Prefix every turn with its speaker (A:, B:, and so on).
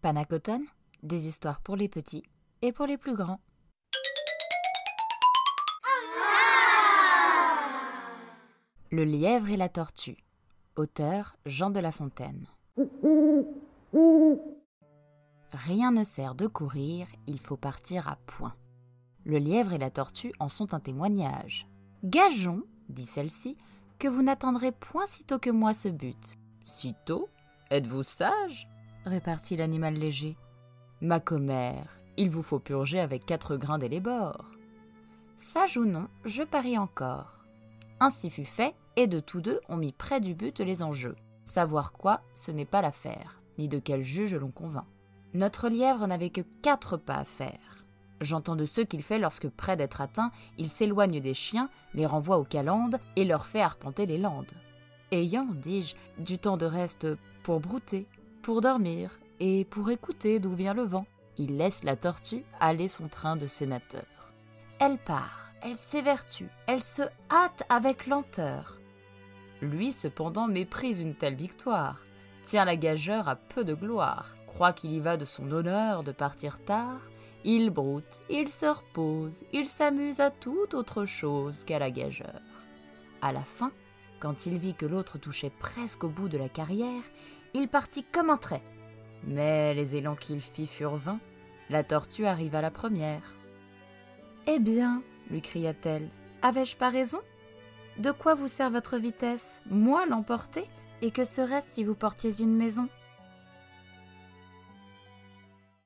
A: Panacotone, des histoires pour les petits et pour les plus grands. Le lièvre et la tortue. Auteur Jean de La Fontaine. Rien ne sert de courir, il faut partir à point. Le lièvre et la tortue en sont un témoignage. Gageons, dit celle-ci, que vous n'atteindrez point sitôt que moi ce but. Sitôt Êtes-vous sage? Répartit l'animal léger. Ma commère, il vous faut purger avec quatre grains d'élébore. Sage ou non, je parie encore. Ainsi fut fait, et de tous deux on mit près du but les enjeux. Savoir quoi, ce n'est pas l'affaire, ni de quel juge l'on convainc. Notre lièvre n'avait que quatre pas à faire. J'entends de ceux qu'il fait lorsque, près d'être atteint, il s'éloigne des chiens, les renvoie aux calendes et leur fait arpenter les landes. Ayant, dis-je, du temps de reste pour brouter, pour dormir et pour écouter d'où vient le vent, il laisse la tortue aller son train de sénateur. Elle part, elle s'évertue, elle se hâte avec lenteur. Lui, cependant, méprise une telle victoire, tient la gageure à peu de gloire, croit qu'il y va de son honneur de partir tard, il broute, il se repose, il s'amuse à toute autre chose qu'à la gageure. À la fin, quand il vit que l'autre touchait presque au bout de la carrière, il partit comme un trait. Mais les élans qu'il fit furent vains. La tortue arriva la première. Eh bien, lui cria-t-elle, avais-je pas raison? De quoi vous sert votre vitesse? Moi l'emporter? Et que serait-ce si vous portiez une maison?